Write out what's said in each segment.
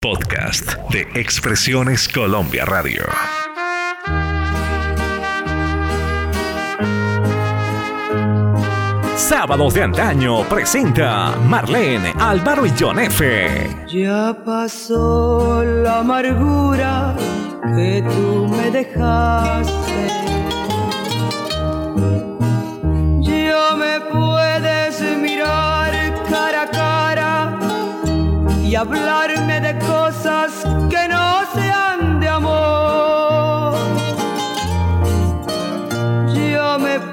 Podcast de Expresiones Colombia Radio. Sábados de antaño presenta Marlene, Álvaro y John F. Ya pasó la amargura que tú me dejaste. Ya me puedes mirar cara a cara y hablarme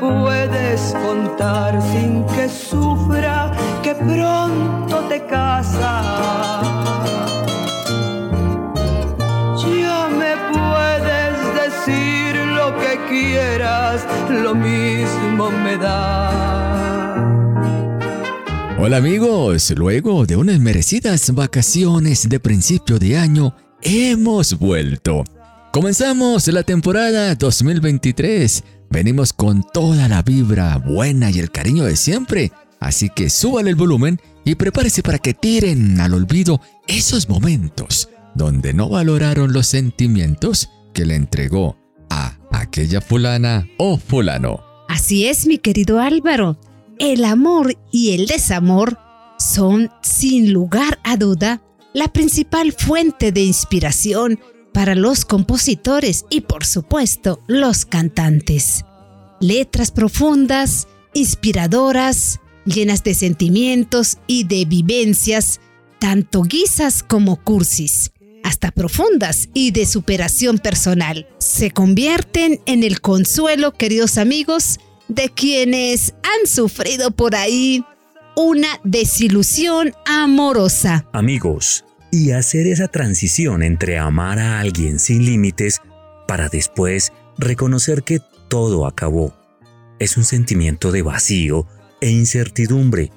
puedes contar sin que sufra que pronto te casas. Ya me puedes decir lo que quieras, lo mismo me da. Hola amigos, luego de unas merecidas vacaciones de principio de año, hemos vuelto. Comenzamos la temporada 2023. Venimos con toda la vibra buena y el cariño de siempre. Así que súbale el volumen y prepárese para que tiren al olvido esos momentos donde no valoraron los sentimientos que le entregó a aquella fulana o fulano. Así es, mi querido Álvaro. El amor y el desamor son, sin lugar a duda, la principal fuente de inspiración para los compositores y, por supuesto, los cantantes. Letras profundas, inspiradoras, llenas de sentimientos y de vivencias, tanto guisas como cursis, hasta profundas y de superación personal, se convierten en el consuelo, queridos amigos, de quienes han sufrido por ahí una desilusión amorosa. Amigos, y hacer esa transición entre amar a alguien sin límites para después reconocer que todo acabó. Es un sentimiento de vacío e incertidumbre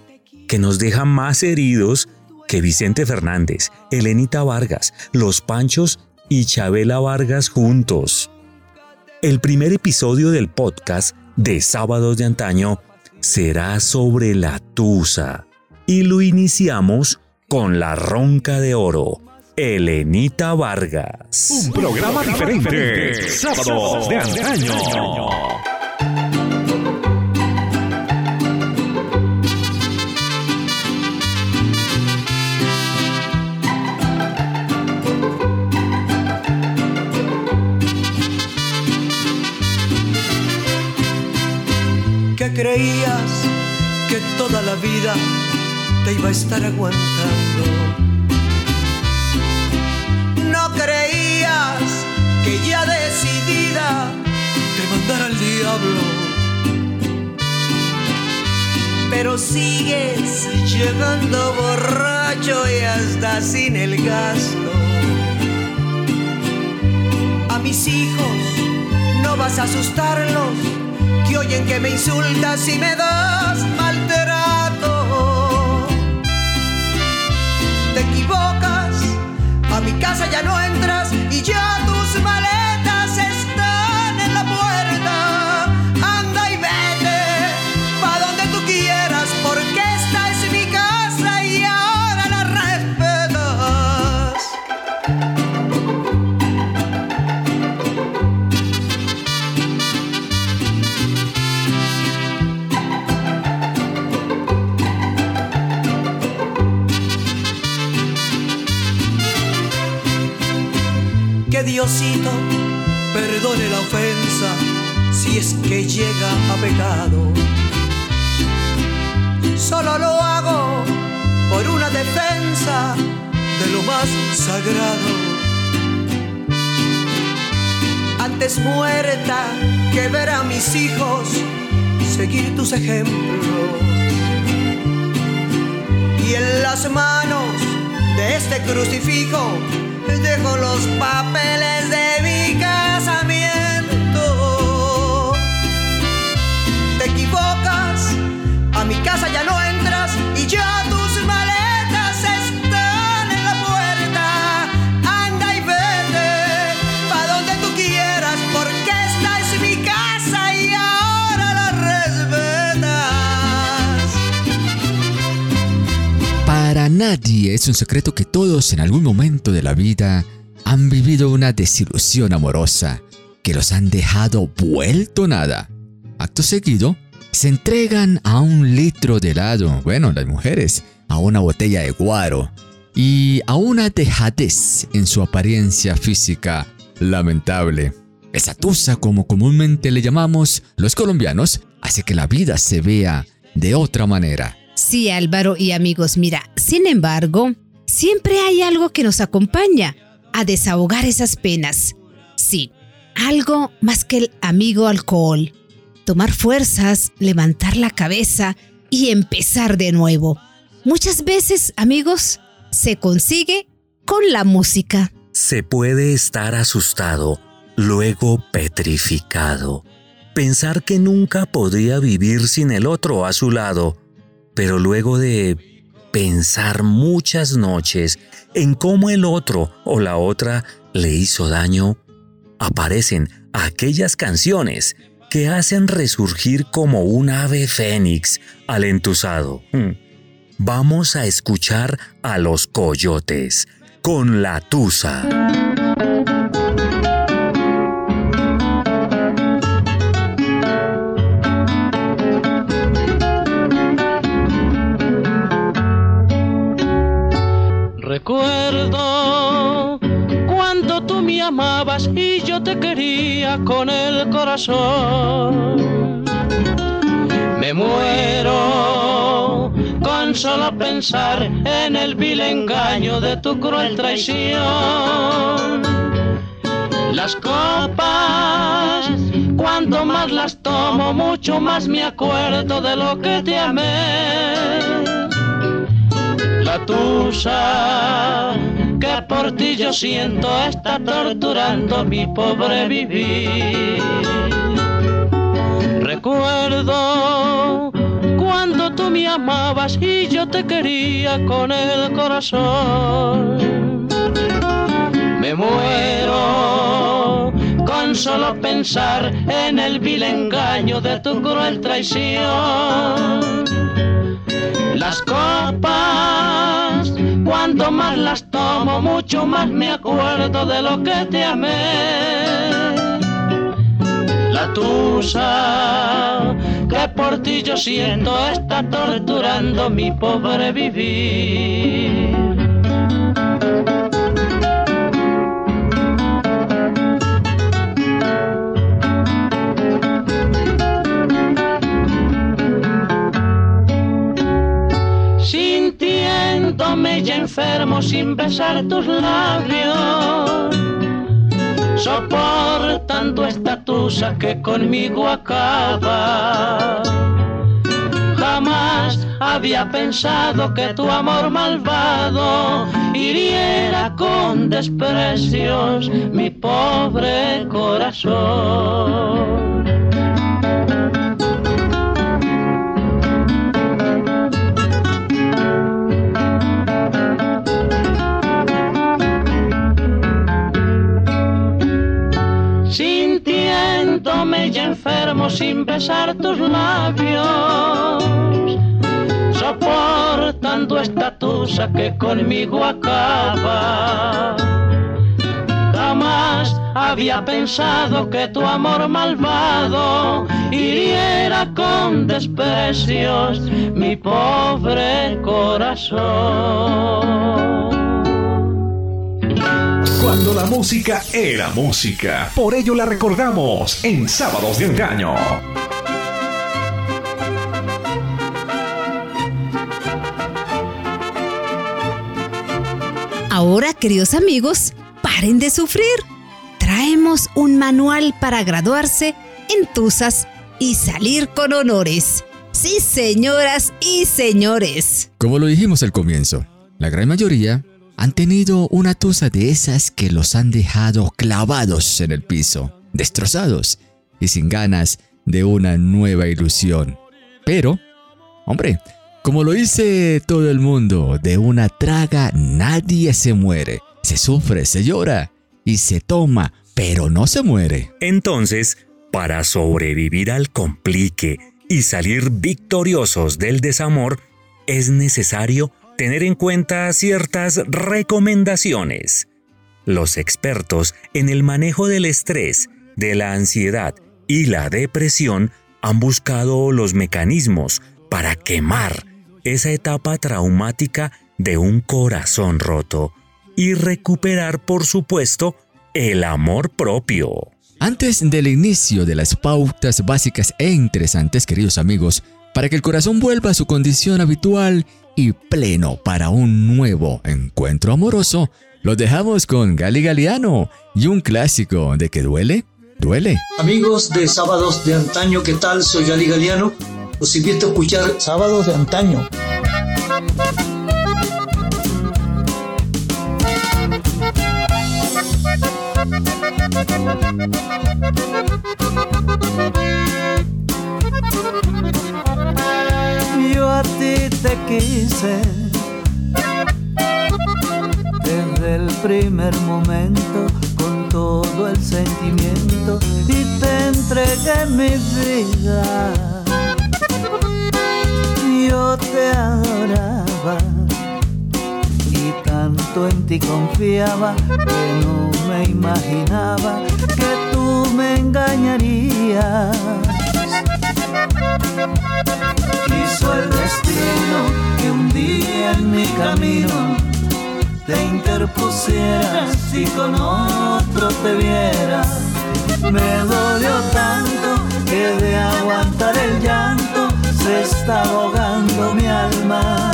que nos deja más heridos que Vicente Fernández, Elenita Vargas, Los Panchos y Chabela Vargas juntos. El primer episodio del podcast de Sábados de Antaño será sobre la Tusa y lo iniciamos con la Ronca de Oro, Elenita Vargas. Un programa diferente. Sábados de antaño. que creías que toda la vida iba a estar aguantando. No creías que ya decidida te mandara al diablo. Pero sigues llegando borracho y hasta sin el gasto. A mis hijos no vas a asustarlos que oyen que me insultas y me das casa ya no entras y ya tus maletas Solo lo hago por una defensa de lo más sagrado. Antes muerta que ver a mis hijos seguir tus ejemplos. Y en las manos de este crucifijo dejo los papeles de nadie, es un secreto que todos en algún momento de la vida han vivido una desilusión amorosa que los han dejado vuelto nada. Acto seguido, se entregan a un litro de helado, bueno, las mujeres, a una botella de guaro y a una dejadez en su apariencia física lamentable. Esa tusa, como comúnmente le llamamos los colombianos, hace que la vida se vea de otra manera. Sí, Álvaro y amigos, mira, sin embargo, siempre hay algo que nos acompaña a desahogar esas penas. Sí, algo más que el amigo alcohol. Tomar fuerzas, levantar la cabeza y empezar de nuevo. Muchas veces, amigos, se consigue con la música. Se puede estar asustado, luego petrificado. Pensar que nunca podría vivir sin el otro a su lado, pero luego de pensar muchas noches en cómo el otro o la otra le hizo daño, aparecen aquellas canciones que hacen resurgir como un ave fénix al entusado. Hmm. Vamos a escuchar a los coyotes con la tusa. Amabas y yo te quería con el corazón. Me muero con solo pensar en el vil engaño de tu cruel traición. Las copas, cuanto más las tomo, mucho más me acuerdo de lo que te amé la tusa por ti yo siento está torturando mi pobre vivir. Recuerdo cuando tú me amabas y yo te quería con el corazón. Me muero con solo pensar en el vil engaño de tu cruel traición. Las copas, cuanto más las tomo, mucho más me acuerdo de lo que te amé. La tusa que por ti yo siento está torturando mi pobre vivir. Sintiéndome ya enfermo sin besar tus labios, soportando esta tusa que conmigo acaba. Jamás había pensado que tu amor malvado hiriera con desprecios mi pobre corazón. Sin besar tus labios, soportando esta tusa que conmigo acaba. Jamás había pensado que tu amor malvado hiriera con desprecios mi pobre corazón. Cuando la música era música. Por ello la recordamos en Sábados de Engaño. Ahora, queridos amigos, paren de sufrir. Traemos un manual para graduarse en Tusas y salir con honores. Sí, señoras y señores. Como lo dijimos al comienzo, la gran mayoría han tenido una tusa de esas que los han dejado clavados en el piso, destrozados y sin ganas de una nueva ilusión. Pero, hombre, como lo dice todo el mundo, de una traga nadie se muere. Se sufre, se llora y se toma, pero no se muere. Entonces, para sobrevivir al complique y salir victoriosos del desamor, es necesario tener en cuenta ciertas recomendaciones. Los expertos en el manejo del estrés, de la ansiedad y la depresión han buscado los mecanismos para quemar esa etapa traumática de un corazón roto y recuperar, por supuesto, el amor propio. Antes del inicio de las pautas básicas e interesantes, queridos amigos, para que el corazón vuelva a su condición habitual y pleno para un nuevo encuentro amoroso, lo dejamos con Gali Galiano y un clásico de que duele, duele. Amigos de Sábados de Antaño, ¿qué tal? Soy Gali Galiano. Los invito a escuchar Sábados de Antaño. Yo a ti te quise desde el primer momento con todo el sentimiento y te entregué mi vida. Yo te adoraba y tanto en ti confiaba que no me imaginaba que tú me engañarías. Quiso el destino que un día en mi camino te interpusieras y con otro te viera. Me dolió tanto que de aguantar el llanto se está ahogando mi alma.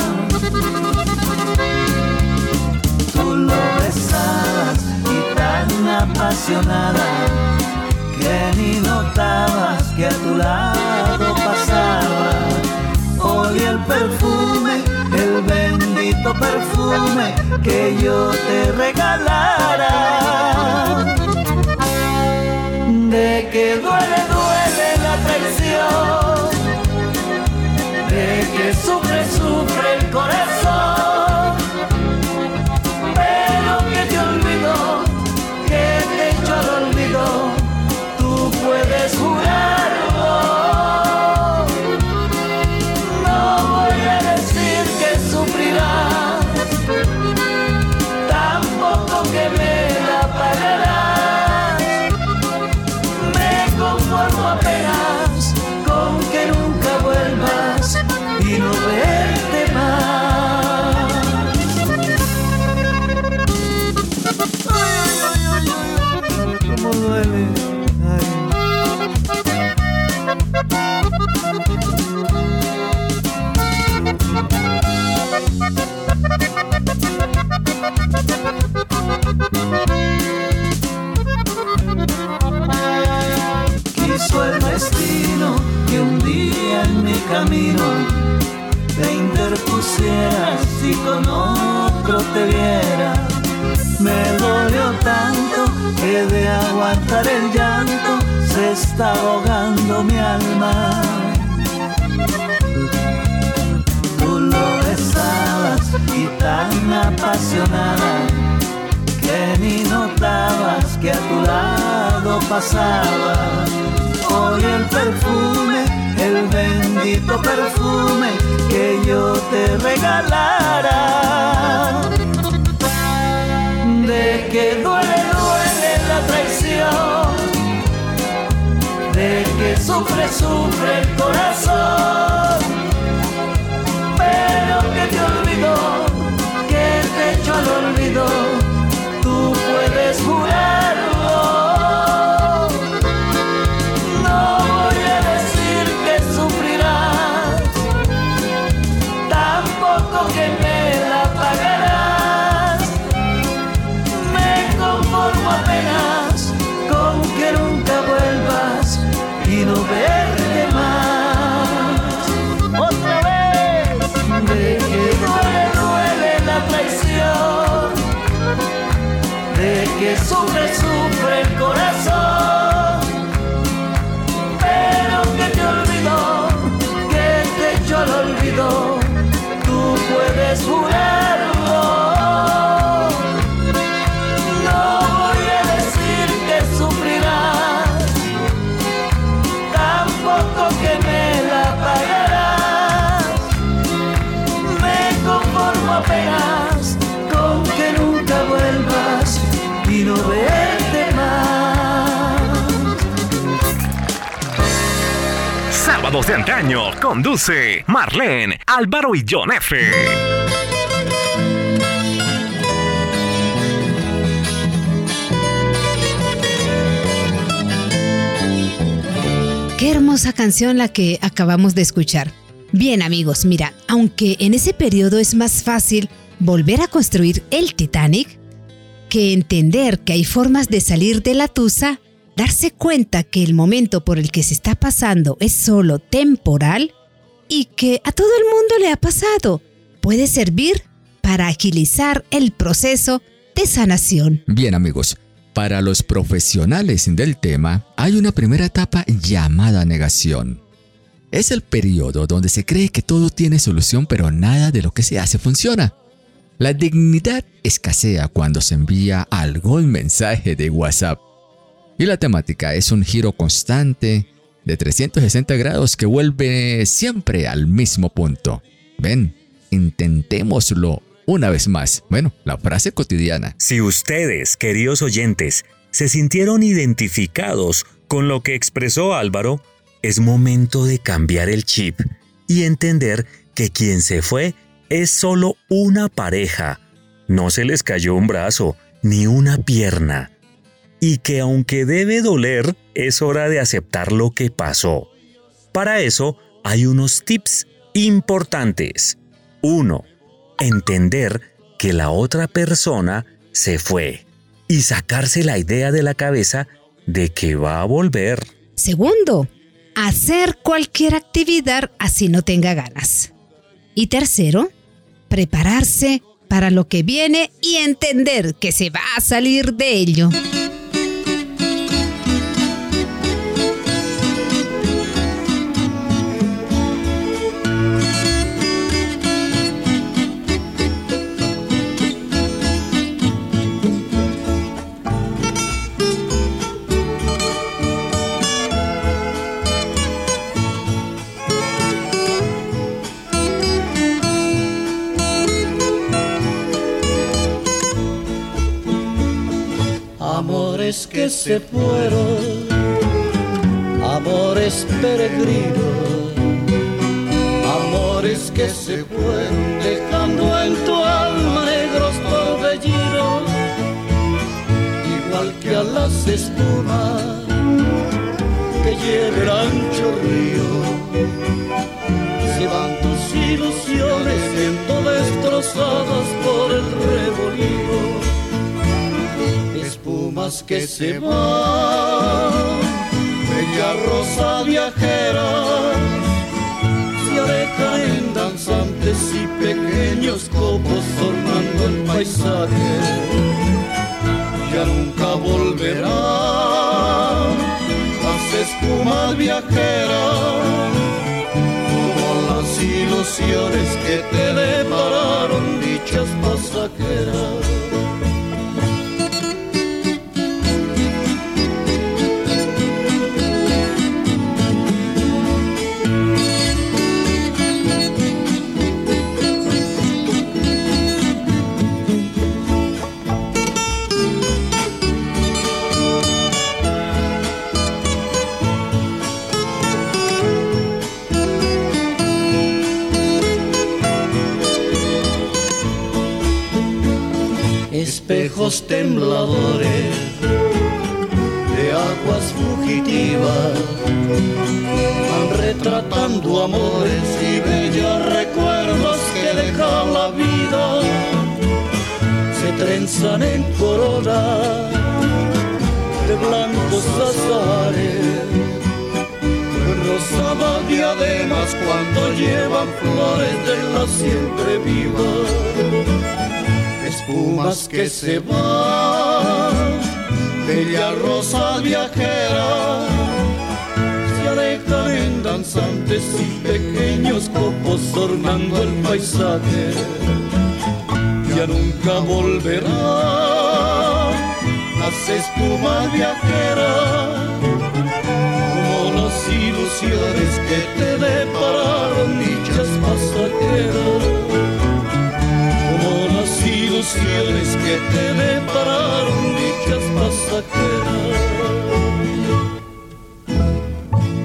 Tú lo besabas y tan apasionada que ni notabas que a tu lado pasaba. Hoy el perfume, el bendito perfume que yo te regalara. De que duele, duele la traición. De que sufre, sufre el corazón. Te viera. Me dolió tanto que de aguantar el llanto se está ahogando mi alma. Tú lo besabas y tan apasionada que ni notabas que a tu lado pasaba. Hoy el perfume, bendito perfume que yo te regalara. De que duele, duele la traición. De que sufre, sufre De antaño conduce Marlene, Álvaro y John F. Qué hermosa canción la que acabamos de escuchar. Bien amigos, mira, aunque en ese periodo es más fácil volver a construir el Titanic que entender que hay formas de salir de la tusa, darse cuenta que el momento por el que se está pasando es solo temporal y que a todo el mundo le ha pasado, puede servir para agilizar el proceso de sanación. Bien amigos, para los profesionales del tema, hay una primera etapa llamada negación. Es el periodo donde se cree que todo tiene solución pero nada de lo que se hace funciona. La dignidad escasea cuando se envía algún mensaje de WhatsApp. Y la temática es un giro constante de 360 grados que vuelve siempre al mismo punto. Ven, intentémoslo una vez más. Bueno, la frase cotidiana. Si ustedes, queridos oyentes, se sintieron identificados con lo que expresó Álvaro, es momento de cambiar el chip y entender que quien se fue es solo una pareja. No se les cayó un brazo ni una pierna. Y que aunque debe doler, es hora de aceptar lo que pasó. Para eso hay unos tips importantes. 1 entender que la otra persona se fue y sacarse la idea de la cabeza de que va a volver. Segundo, hacer cualquier actividad así no tenga ganas. Y tercero, prepararse para lo que viene y entender que se va a salir de ello. Que se fueron, amores peregrinos, amores que se fueron dejando en tu alma negros torbellinos, igual que a las espumas que lleva el ancho río. Se van tus ilusiones siendo destrozadas por el revolío que se va, bella rosa viajera, se alejan en danzantes y pequeños copos formando el paisaje. Ya nunca volverá las espumas viajeras, ilusiones que te depararon dichas pasajeras. Espejos tembladores de aguas fugitivas van retratando amores y bellos recuerdos que deja la vida. Se trenzan en corona de blancos azares rosadas diademas cuando llevan flores de la siempre viva espumas que se van, bella rosa viajera, se alejan en danzantes y pequeños copos ornando el paisaje, ya nunca volverá. Las espumas viajeras, como las ilusiones que te depararon dichas pasajeras que te depararon dichas pasajeras.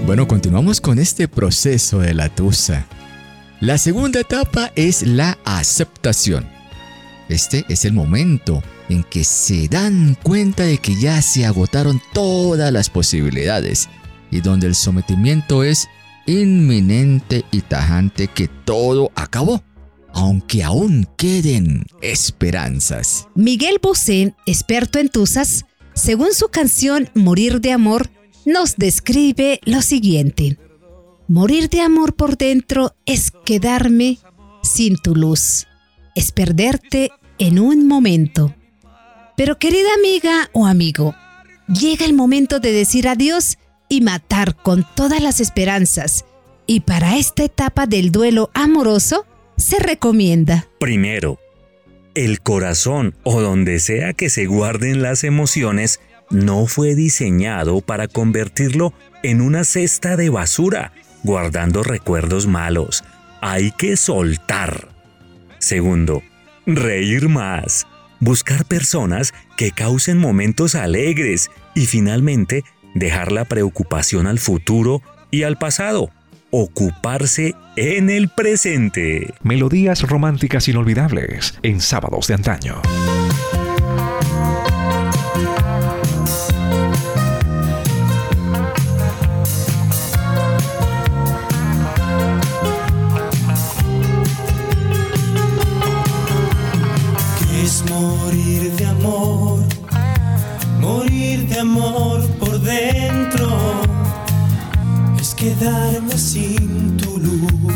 Bueno, continuamos con este proceso de la tusa. La segunda etapa es la aceptación. Este es el momento en que se dan cuenta de que ya se agotaron todas las posibilidades y donde el sometimiento es inminente y tajante que todo acabó, aunque aún queden esperanzas. Miguel Bosé, experto en tusas, según su canción Morir de Amor, nos describe lo siguiente. Morir de amor por dentro es quedarme sin tu luz, es perderte en un momento. Pero querida amiga o amigo, llega el momento de decir adiós y matar con todas las esperanzas. Y para esta etapa del duelo amoroso, se recomienda. Primero, el corazón o donde sea que se guarden las emociones no fue diseñado para convertirlo en una cesta de basura, guardando recuerdos malos. Hay que soltar. Segundo, reír más, buscar personas que causen momentos alegres y finalmente dejar la preocupación al futuro y al pasado, ocuparse en el presente. Melodías románticas inolvidables en sábados de antaño. Quedarme sin tu luz,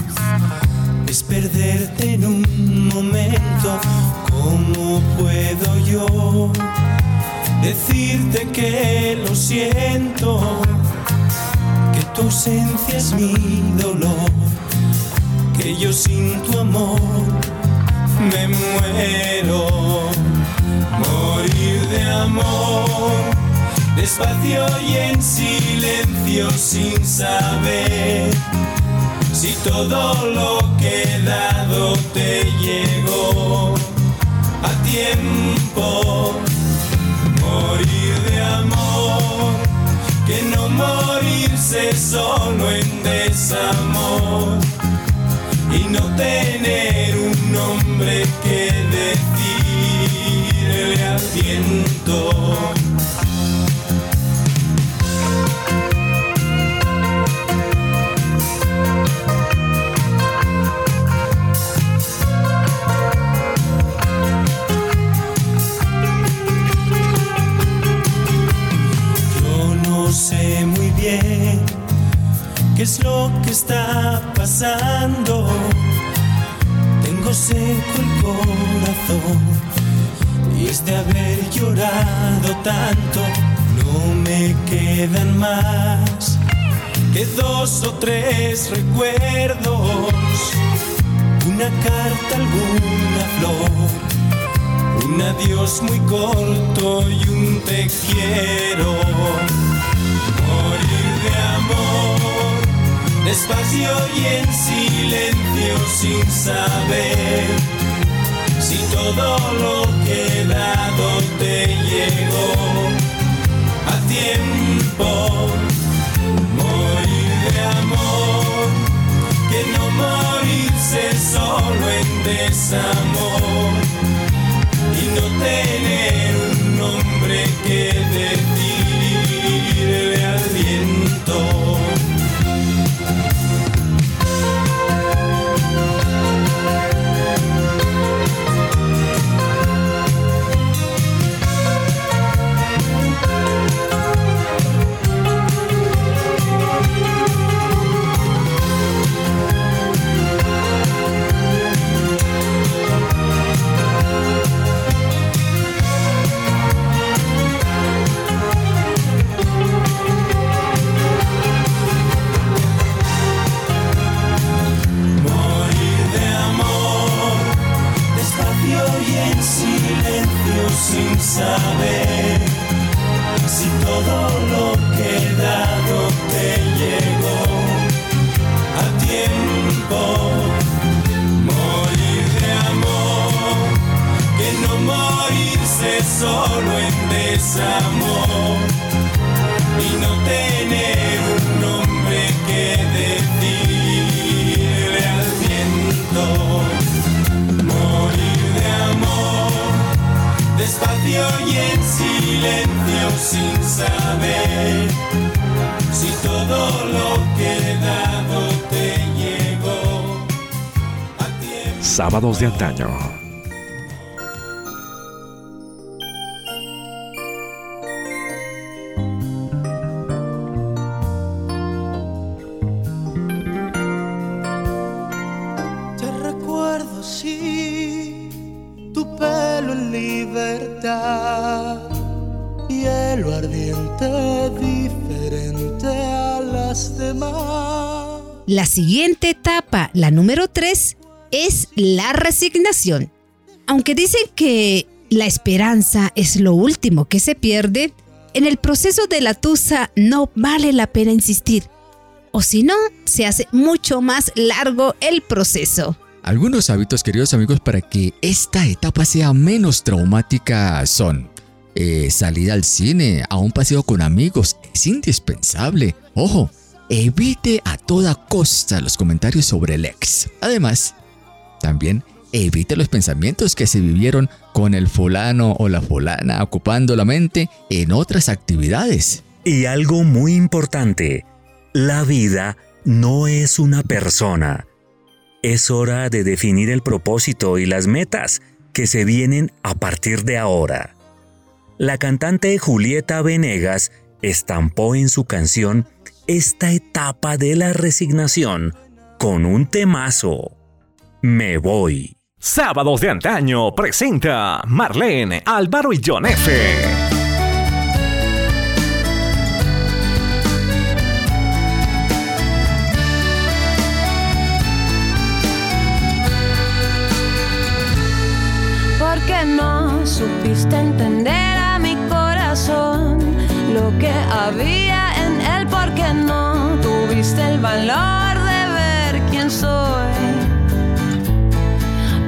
es perderte en un momento, ¿cómo puedo yo decirte que lo siento? Que tu ausencia es mi dolor, que yo sin tu amor despacio y en silencio sin saber si todo lo que dado te llegó a tiempo. Morir de amor, que no morirse solo en desamor y no tener un nombre que decirle al viento. Está pasando. Tengo seco el corazón y es de haber llorado tanto. No me quedan más que dos o tres recuerdos. Una carta, alguna flor, un adiós muy corto y un te quiero. Despacio y en silencio sin saber si todo lo que dado te llegó a tiempo. Morir de amor, que no morirse solo en desamor y no tener saber si todo lo que dado te llegó a tiempo. Morir de amor, que no morirse solo en desamor y no tener un y en silencio sin saber si todo lo que he dado te llegó a. Sábados de antaño. La siguiente etapa, la número 3, es la resignación. Aunque dicen que la esperanza es lo último que se pierde, en el proceso de la tusa no vale la pena insistir. O si no, se hace mucho más largo el proceso. Algunos hábitos, queridos amigos, para que esta etapa sea menos traumática son eh, salir al cine, a un paseo con amigos, es indispensable. Ojo, evite a toda costa los comentarios sobre el ex. Además, también evite los pensamientos que se vivieron con el fulano o la fulana ocupando la mente en otras actividades. Y algo muy importante, la vida no es una persona. Es hora de definir el propósito y las metas que se vienen a partir de ahora. La cantante Julieta Venegas estampó en su canción esta etapa de la resignación con un temazo. Me voy. Sábados de antaño presenta Marlene, Álvaro y John F.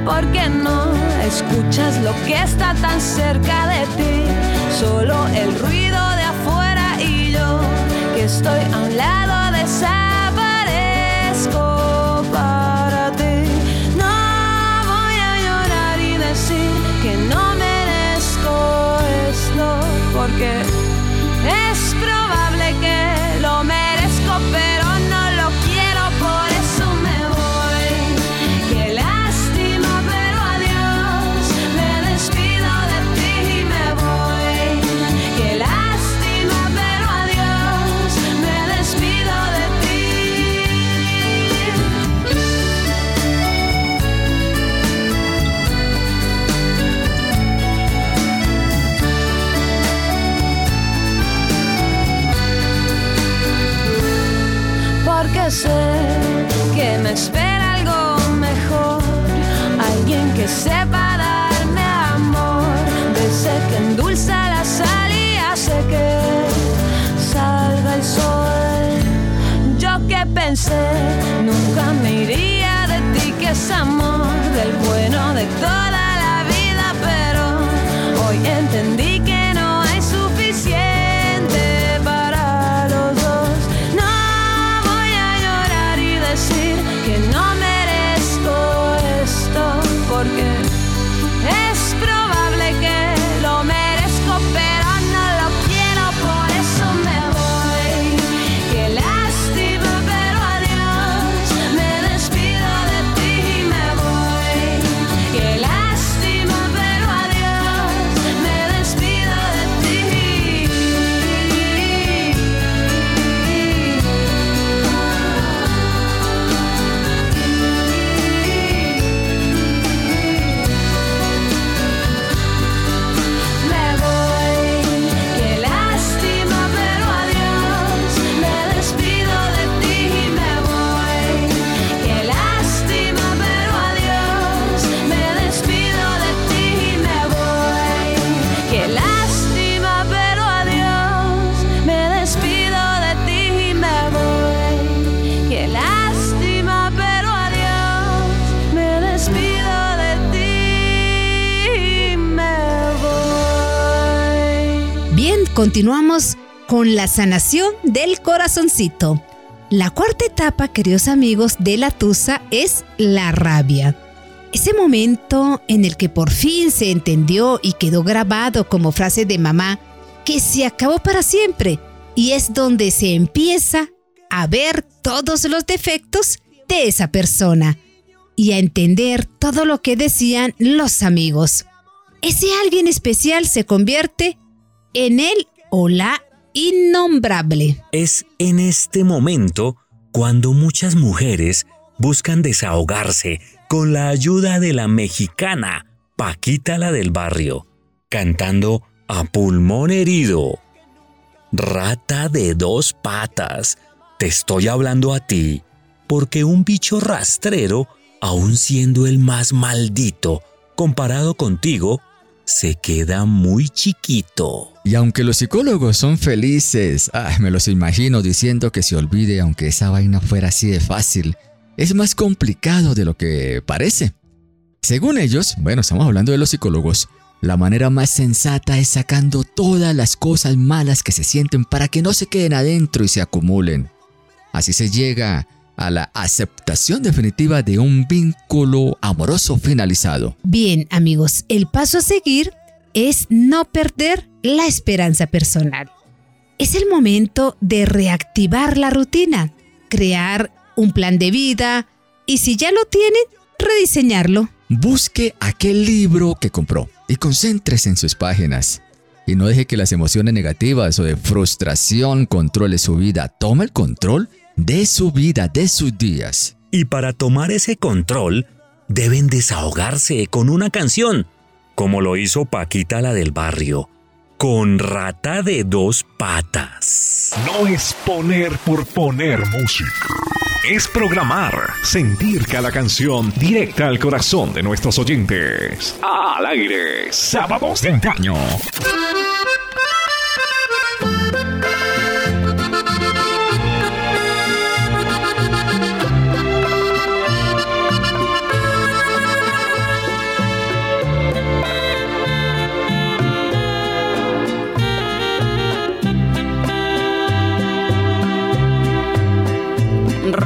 Porque no escuchas lo que está tan cerca de ti, solo el ruido de afuera y yo que estoy a un lado ti, continuamos con la sanación del corazoncito. La cuarta etapa, queridos amigos, de la tusa es la rabia. Ese momento en el que por fin se entendió y quedó grabado como frase de mamá que se acabó para siempre y es donde se empieza a ver todos los defectos de esa persona y a entender todo lo que decían los amigos. Ese alguien especial se convierte en el o la innombrable. Es en este momento cuando muchas mujeres buscan desahogarse con la ayuda de la mexicana Paquita la del barrio, cantando a pulmón herido. Rata de dos patas, te estoy hablando a ti, porque un bicho rastrero, aun siendo el más maldito, comparado contigo, se queda muy chiquito. Y aunque los psicólogos son felices, ay, me los imagino diciendo que se olvide aunque esa vaina fuera así de fácil. Es más complicado de lo que parece. Según ellos, bueno, estamos hablando de los psicólogos, la manera más sensata es sacando todas las cosas malas que se sienten para que no se queden adentro y se acumulen. Así se llega a la aceptación definitiva de un vínculo amoroso finalizado. Bien, amigos, el paso a seguir es no perder la esperanza personal. Es el momento de reactivar la rutina, crear un plan de vida y si ya lo tienen, rediseñarlo. Busque aquel libro que compró y concéntrese en sus páginas. Y no deje que las emociones negativas o de frustración controle su vida. Toma el control de su vida, de sus días. Y para tomar ese control, deben desahogarse con una canción, como lo hizo Paquita la del barrio, con rata de dos patas. No es poner por poner música. Es programar, sentir cada canción directa al corazón de nuestros oyentes. Al aire, sábados de antaño.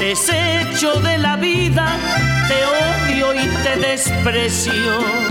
desecho de la vida, te odio y te desprecio.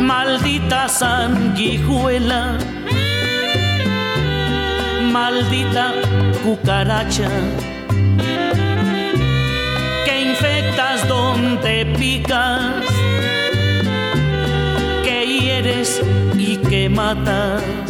Maldita sanguijuela, maldita cucaracha infectas donde picas, que hieres y que matas.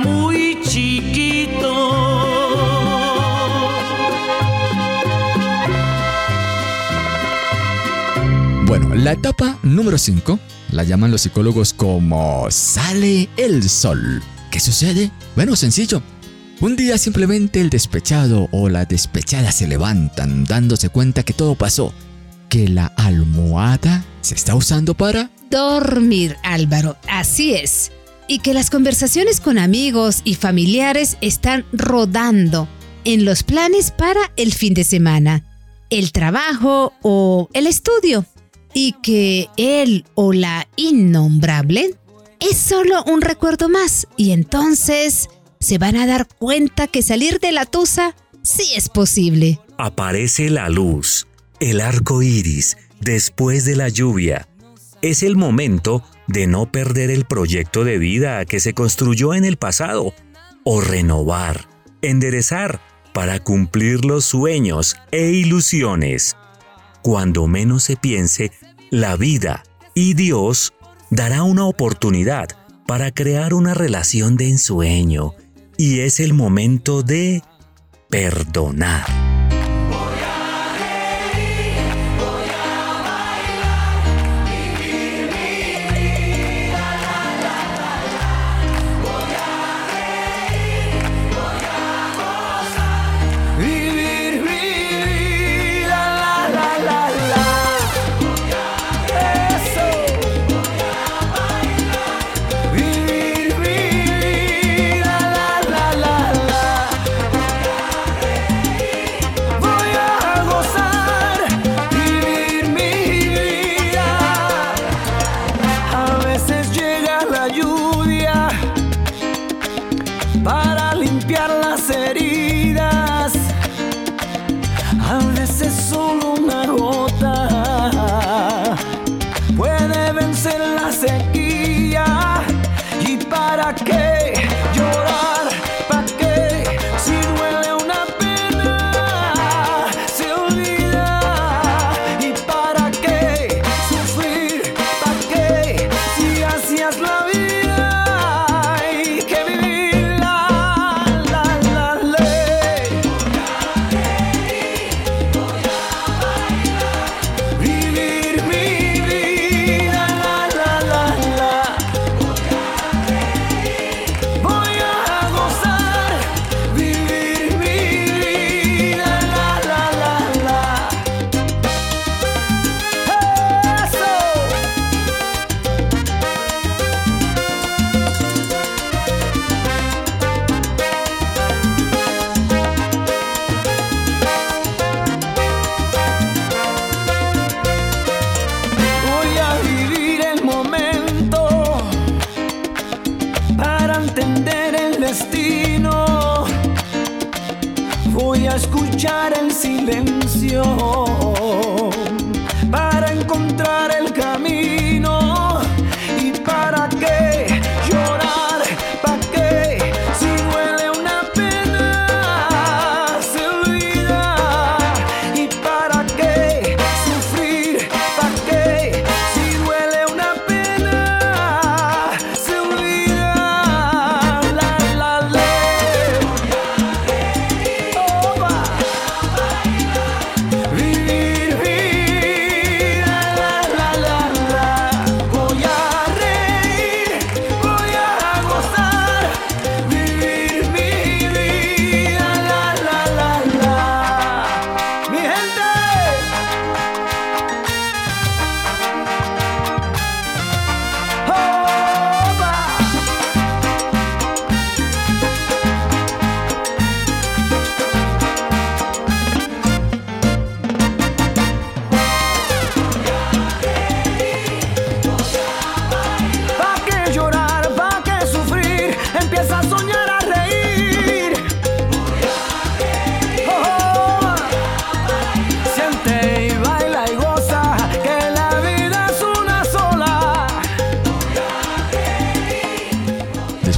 Bueno, la etapa número 5 la llaman los psicólogos como sale el sol. ¿Qué sucede? Bueno, sencillo. Un día simplemente el despechado o la despechada se levantan dándose cuenta que todo pasó, que la almohada se está usando para... Dormir, Álvaro, así es. Y que las conversaciones con amigos y familiares están rodando en los planes para el fin de semana, el trabajo o el estudio. Y que él o la innombrable es solo un recuerdo más y entonces se van a dar cuenta que salir de la tusa sí es posible. Aparece la luz, el arco iris, después de la lluvia. Es el momento de no perder el proyecto de vida que se construyó en el pasado, o renovar, enderezar, para cumplir los sueños e ilusiones. Cuando menos se piense, la vida y Dios dará una oportunidad para crear una relación de ensueño, y es el momento de perdonar. Escuchar el silencio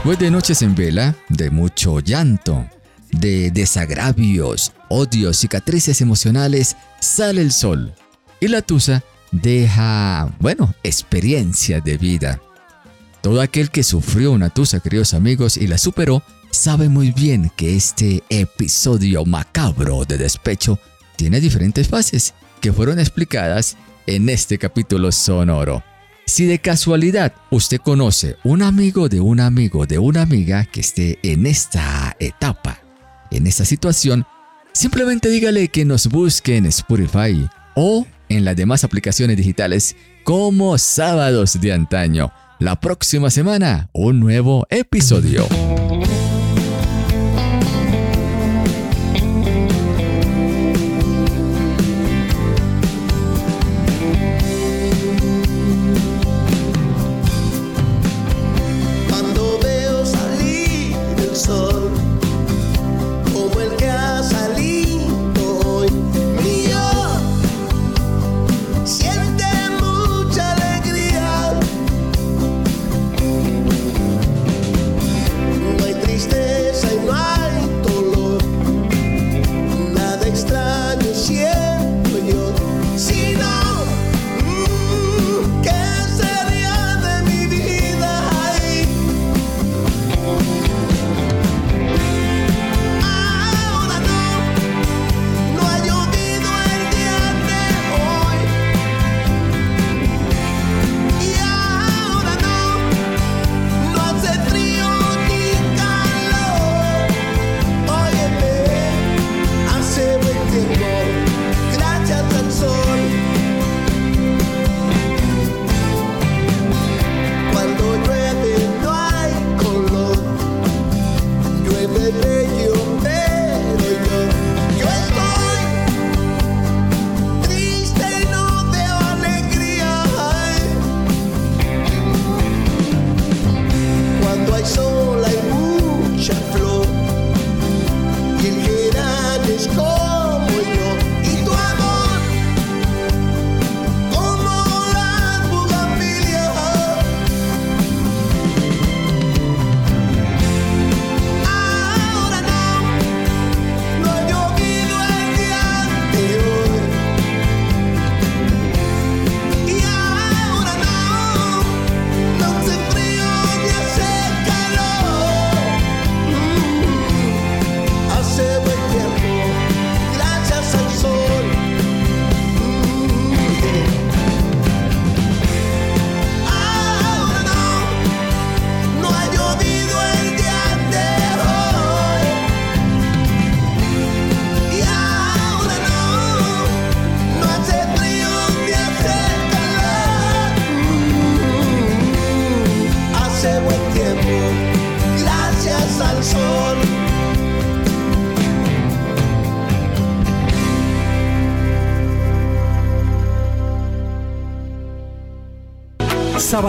Después de noches en vela, de mucho llanto, de desagravios, odios, cicatrices emocionales, sale el sol. Y la tusa deja, bueno, experiencia de vida. Todo aquel que sufrió una tusa, queridos amigos, y la superó, sabe muy bien que este episodio macabro de despecho tiene diferentes fases que fueron explicadas en este capítulo sonoro. Si de casualidad usted conoce un amigo de un amigo de una amiga que esté en esta etapa, en esta situación, simplemente dígale que nos busque en Spotify o en las demás aplicaciones digitales como sábados de antaño. La próxima semana, un nuevo episodio.